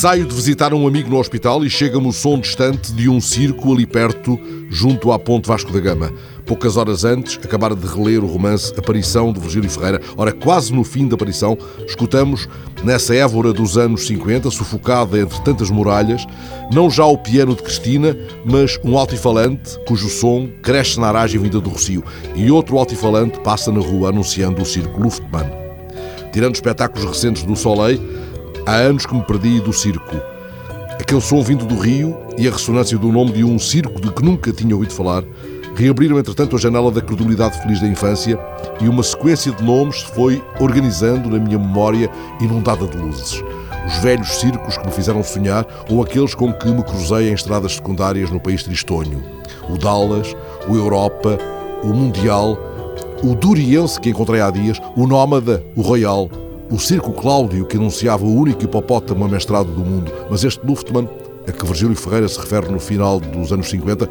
Saio de visitar um amigo no hospital e chega-me o som distante de um circo ali perto, junto à Ponte Vasco da Gama. Poucas horas antes, acabara de reler o romance Aparição de Virgílio Ferreira. Ora, quase no fim da aparição, escutamos, nessa évora dos anos 50, sufocada entre tantas muralhas, não já o piano de Cristina, mas um altifalante cujo som cresce na aragem vinda do Rocio. E outro altifalante passa na rua anunciando o circo Luftmann. Tirando espetáculos recentes do Soleil, Há anos que me perdi do circo. Aquele som vindo do rio e a ressonância do nome de um circo de que nunca tinha ouvido falar reabriram, entretanto, a janela da credulidade feliz da infância e uma sequência de nomes se foi organizando na minha memória inundada de luzes. Os velhos circos que me fizeram sonhar ou aqueles com que me cruzei em estradas secundárias no país tristonho. O Dallas, o Europa, o Mundial, o Duriense que encontrei há dias, o Nómada, o Royal, o Circo Cláudio, que anunciava o único hipopótamo amestrado do mundo, mas este Luftmann, a que Virgílio Ferreira se refere no final dos anos 50,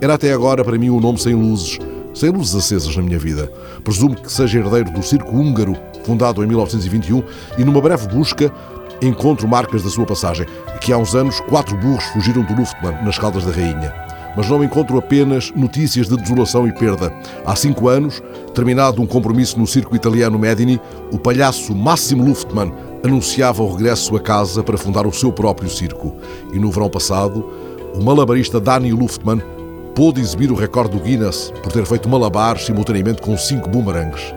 era até agora para mim um nome sem luzes, sem luzes acesas na minha vida. Presumo que seja herdeiro do Circo Húngaro, fundado em 1921, e numa breve busca encontro marcas da sua passagem, que há uns anos quatro burros fugiram do Luftmann nas Caldas da Rainha mas não encontro apenas notícias de desolação e perda. Há cinco anos, terminado um compromisso no circo italiano Medini, o palhaço Massimo Luftmann anunciava o regresso a casa para fundar o seu próprio circo. E no verão passado, o malabarista Dani Luftmann pôde exibir o recorde do Guinness por ter feito malabares simultaneamente com cinco boomerangs.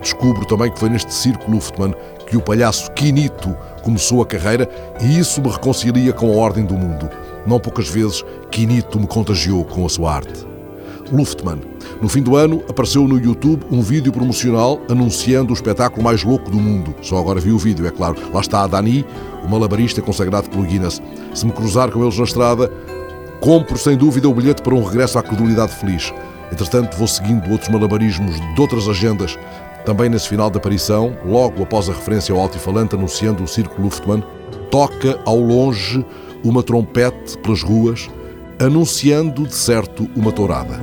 Descubro também que foi neste circo Luftmann que o palhaço Quinito começou a carreira e isso me reconcilia com a ordem do mundo. Não poucas vezes Quinito me contagiou com a sua arte. Luftmann. No fim do ano, apareceu no YouTube um vídeo promocional anunciando o espetáculo mais louco do mundo. Só agora vi o vídeo, é claro. Lá está a Dani, o malabarista consagrado pelo Guinness. Se me cruzar com eles na estrada, compro sem dúvida o bilhete para um regresso à credulidade feliz. Entretanto, vou seguindo outros malabarismos de outras agendas. Também nesse final de aparição, logo após a referência ao altifalante anunciando o Circo Luftmann, toca ao longe uma trompete pelas ruas, anunciando de certo uma tourada.